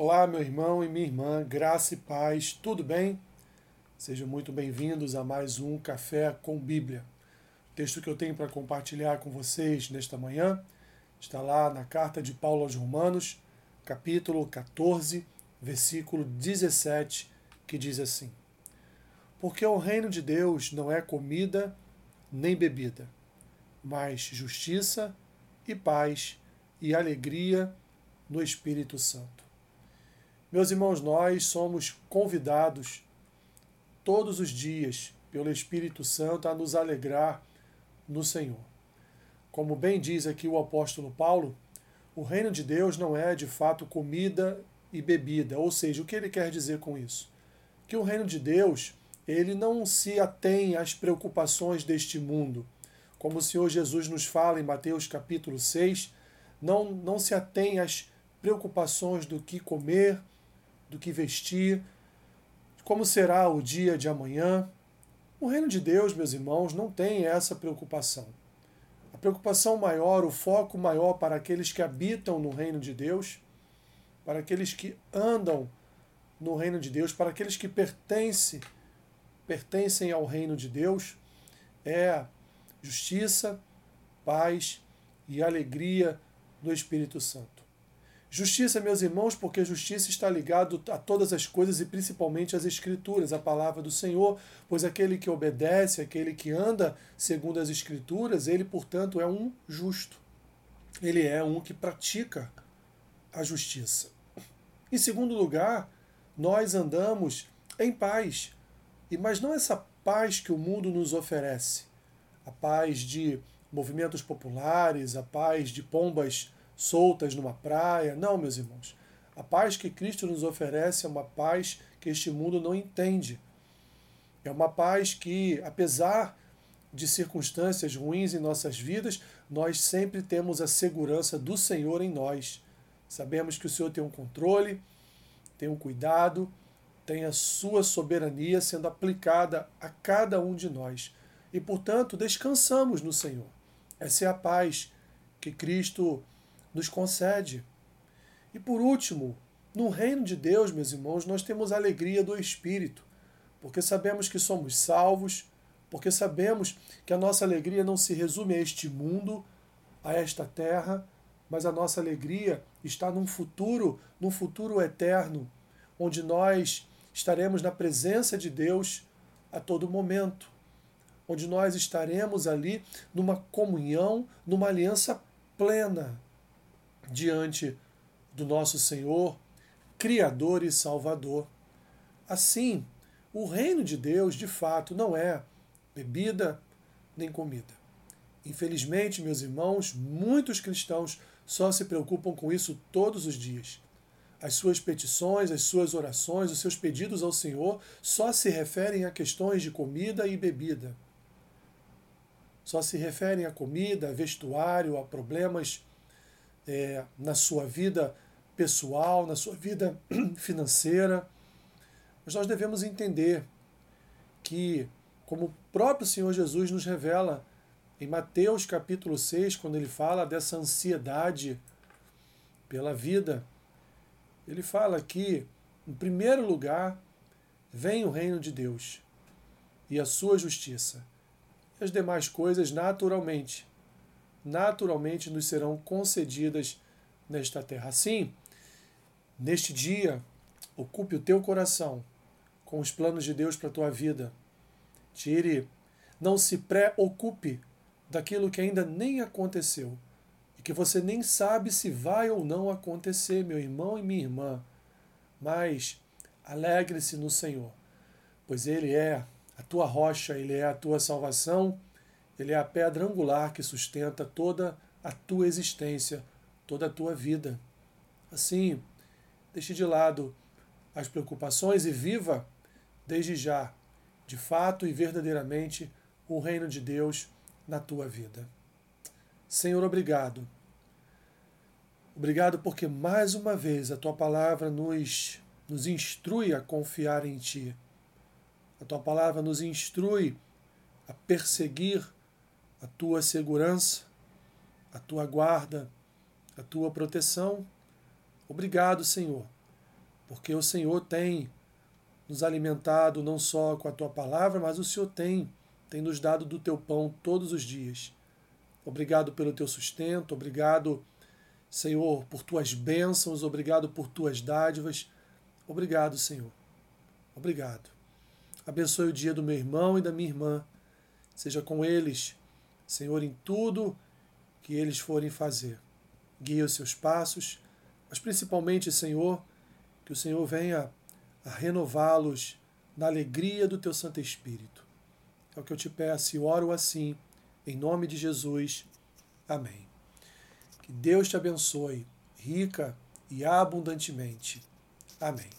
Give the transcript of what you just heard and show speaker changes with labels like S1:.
S1: Olá, meu irmão e minha irmã, graça e paz, tudo bem? Sejam muito bem-vindos a mais um Café com Bíblia. O texto que eu tenho para compartilhar com vocês nesta manhã está lá na carta de Paulo aos Romanos, capítulo 14, versículo 17, que diz assim: Porque o reino de Deus não é comida nem bebida, mas justiça e paz e alegria no Espírito Santo. Meus irmãos, nós somos convidados todos os dias pelo Espírito Santo a nos alegrar no Senhor. Como bem diz aqui o apóstolo Paulo, o reino de Deus não é de fato comida e bebida, ou seja, o que ele quer dizer com isso? Que o reino de Deus, ele não se atém às preocupações deste mundo. Como o Senhor Jesus nos fala em Mateus capítulo 6, não, não se atém às preocupações do que comer, do que vestir, como será o dia de amanhã. O reino de Deus, meus irmãos, não tem essa preocupação. A preocupação maior, o foco maior para aqueles que habitam no reino de Deus, para aqueles que andam no reino de Deus, para aqueles que pertencem, pertencem ao reino de Deus, é justiça, paz e alegria no Espírito Santo. Justiça, meus irmãos, porque justiça está ligado a todas as coisas e principalmente às Escrituras, a palavra do Senhor, pois aquele que obedece, aquele que anda segundo as Escrituras, ele, portanto, é um justo. Ele é um que pratica a justiça. Em segundo lugar, nós andamos em paz, e mas não essa paz que o mundo nos oferece, a paz de movimentos populares, a paz de pombas soltas numa praia. Não, meus irmãos. A paz que Cristo nos oferece é uma paz que este mundo não entende. É uma paz que, apesar de circunstâncias ruins em nossas vidas, nós sempre temos a segurança do Senhor em nós. Sabemos que o Senhor tem um controle, tem um cuidado, tem a sua soberania sendo aplicada a cada um de nós. E, portanto, descansamos no Senhor. Essa é a paz que Cristo nos concede. E por último, no reino de Deus, meus irmãos, nós temos a alegria do Espírito, porque sabemos que somos salvos, porque sabemos que a nossa alegria não se resume a este mundo, a esta terra, mas a nossa alegria está num futuro, num futuro eterno, onde nós estaremos na presença de Deus a todo momento, onde nós estaremos ali numa comunhão, numa aliança plena diante do nosso Senhor, Criador e Salvador. Assim, o reino de Deus, de fato, não é bebida nem comida. Infelizmente, meus irmãos, muitos cristãos só se preocupam com isso todos os dias. As suas petições, as suas orações, os seus pedidos ao Senhor só se referem a questões de comida e bebida. Só se referem a comida, a vestuário, a problemas é, na sua vida pessoal, na sua vida financeira. Mas nós devemos entender que, como o próprio Senhor Jesus nos revela em Mateus capítulo 6, quando ele fala dessa ansiedade pela vida, ele fala que, em primeiro lugar, vem o reino de Deus e a sua justiça. E as demais coisas, naturalmente, naturalmente nos serão concedidas nesta terra. Assim, neste dia, ocupe o teu coração com os planos de Deus para a tua vida. Tire, não se preocupe daquilo que ainda nem aconteceu e que você nem sabe se vai ou não acontecer, meu irmão e minha irmã. Mas alegre-se no Senhor, pois Ele é a tua rocha, Ele é a tua salvação ele é a pedra angular que sustenta toda a tua existência, toda a tua vida. Assim, deixe de lado as preocupações e viva, desde já, de fato e verdadeiramente, o reino de Deus na tua vida. Senhor, obrigado. Obrigado porque mais uma vez a tua palavra nos, nos instrui a confiar em ti. A tua palavra nos instrui a perseguir a tua segurança, a tua guarda, a tua proteção. Obrigado, Senhor, porque o Senhor tem nos alimentado não só com a tua palavra, mas o Senhor tem, tem nos dado do teu pão todos os dias. Obrigado pelo teu sustento, obrigado, Senhor, por tuas bênçãos, obrigado por tuas dádivas. Obrigado, Senhor. Obrigado. Abençoe o dia do meu irmão e da minha irmã. Seja com eles, Senhor, em tudo que eles forem fazer. Guia os seus passos, mas principalmente, Senhor, que o Senhor venha a renová-los na alegria do teu Santo Espírito. É o que eu te peço e oro assim, em nome de Jesus. Amém. Que Deus te abençoe, rica e abundantemente. Amém.